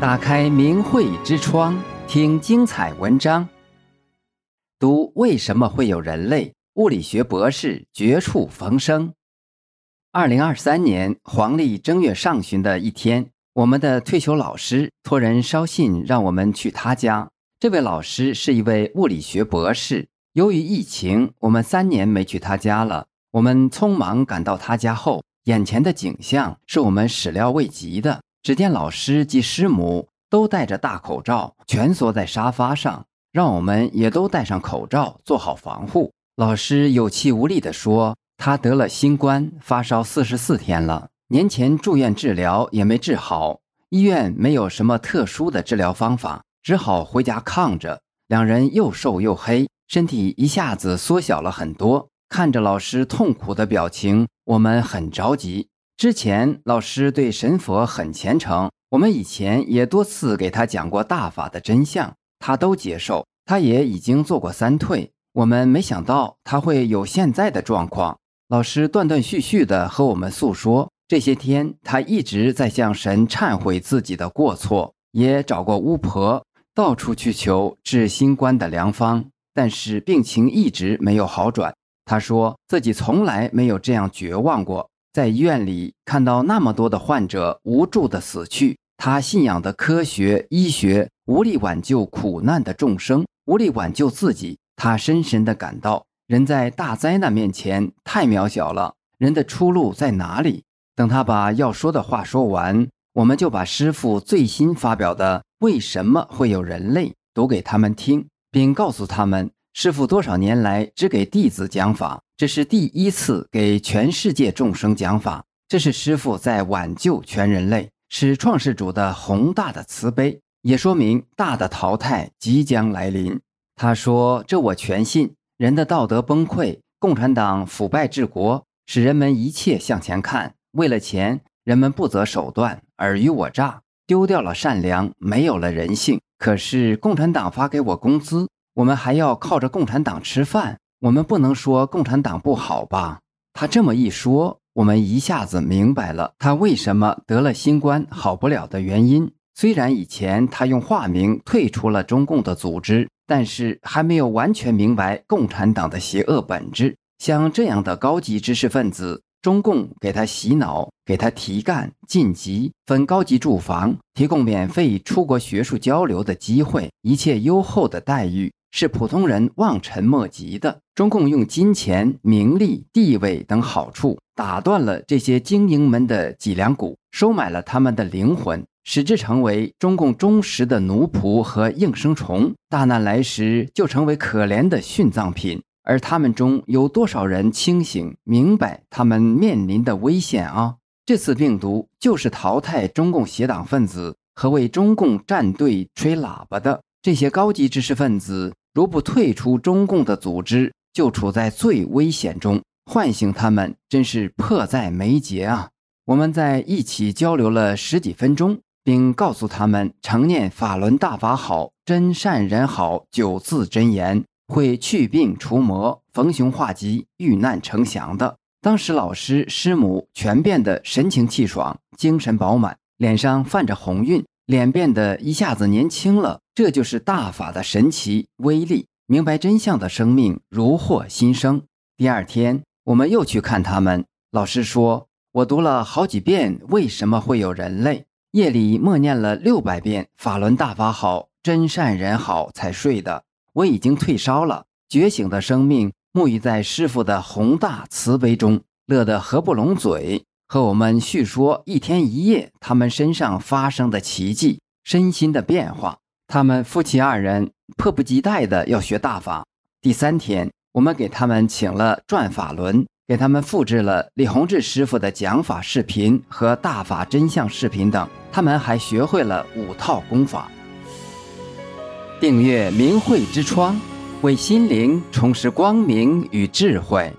打开明慧之窗，听精彩文章。读为什么会有人类？物理学博士绝处逢生。二零二三年黄历正月上旬的一天，我们的退休老师托人捎信让我们去他家。这位老师是一位物理学博士。由于疫情，我们三年没去他家了。我们匆忙赶到他家后，眼前的景象是我们始料未及的。只见老师及师母都戴着大口罩，蜷缩在沙发上，让我们也都戴上口罩，做好防护。老师有气无力地说：“他得了新冠，发烧四十四天了。年前住院治疗也没治好，医院没有什么特殊的治疗方法，只好回家抗着。两人又瘦又黑，身体一下子缩小了很多。看着老师痛苦的表情，我们很着急。”之前老师对神佛很虔诚，我们以前也多次给他讲过大法的真相，他都接受。他也已经做过三退，我们没想到他会有现在的状况。老师断断续续地和我们诉说，这些天他一直在向神忏悔自己的过错，也找过巫婆，到处去求治新冠的良方，但是病情一直没有好转。他说自己从来没有这样绝望过。在医院里看到那么多的患者无助的死去，他信仰的科学医学无力挽救苦难的众生，无力挽救自己。他深深地感到，人在大灾难面前太渺小了，人的出路在哪里？等他把要说的话说完，我们就把师父最新发表的《为什么会有人类》读给他们听，并告诉他们，师父多少年来只给弟子讲法。这是第一次给全世界众生讲法，这是师父在挽救全人类，是创世主的宏大的慈悲，也说明大的淘汰即将来临。他说：“这我全信。人的道德崩溃，共产党腐败治国，使人们一切向前看。为了钱，人们不择手段，尔虞我诈，丢掉了善良，没有了人性。可是共产党发给我工资，我们还要靠着共产党吃饭。”我们不能说共产党不好吧？他这么一说，我们一下子明白了他为什么得了新冠好不了的原因。虽然以前他用化名退出了中共的组织，但是还没有完全明白共产党的邪恶本质。像这样的高级知识分子，中共给他洗脑，给他提干晋级，分高级住房，提供免费出国学术交流的机会，一切优厚的待遇。是普通人望尘莫及的。中共用金钱、名利、地位等好处打断了这些精英们的脊梁骨，收买了他们的灵魂，使之成为中共忠实的奴仆和应声虫。大难来时，就成为可怜的殉葬品。而他们中有多少人清醒明白他们面临的危险啊？这次病毒就是淘汰中共邪党分子和为中共站队吹喇叭的这些高级知识分子。如不退出中共的组织，就处在最危险中。唤醒他们，真是迫在眉睫啊！我们在一起交流了十几分钟，并告诉他们，常念法轮大法好，真善人好九字真言，会去病除魔，逢凶化吉，遇难成祥的。当时老师师母全变得神清气爽，精神饱满，脸上泛着红晕。脸变得一下子年轻了，这就是大法的神奇威力。明白真相的生命如获新生。第二天，我们又去看他们。老师说：“我读了好几遍，为什么会有人类？夜里默念了六百遍‘法轮大法好，真善人好’才睡的。我已经退烧了，觉醒的生命沐浴在师父的宏大慈悲中，乐得合不拢嘴。”和我们叙说一天一夜他们身上发生的奇迹、身心的变化。他们夫妻二人迫不及待的要学大法。第三天，我们给他们请了转法轮，给他们复制了李洪志师傅的讲法视频和大法真相视频等。他们还学会了五套功法。订阅明慧之窗，为心灵充实光明与智慧。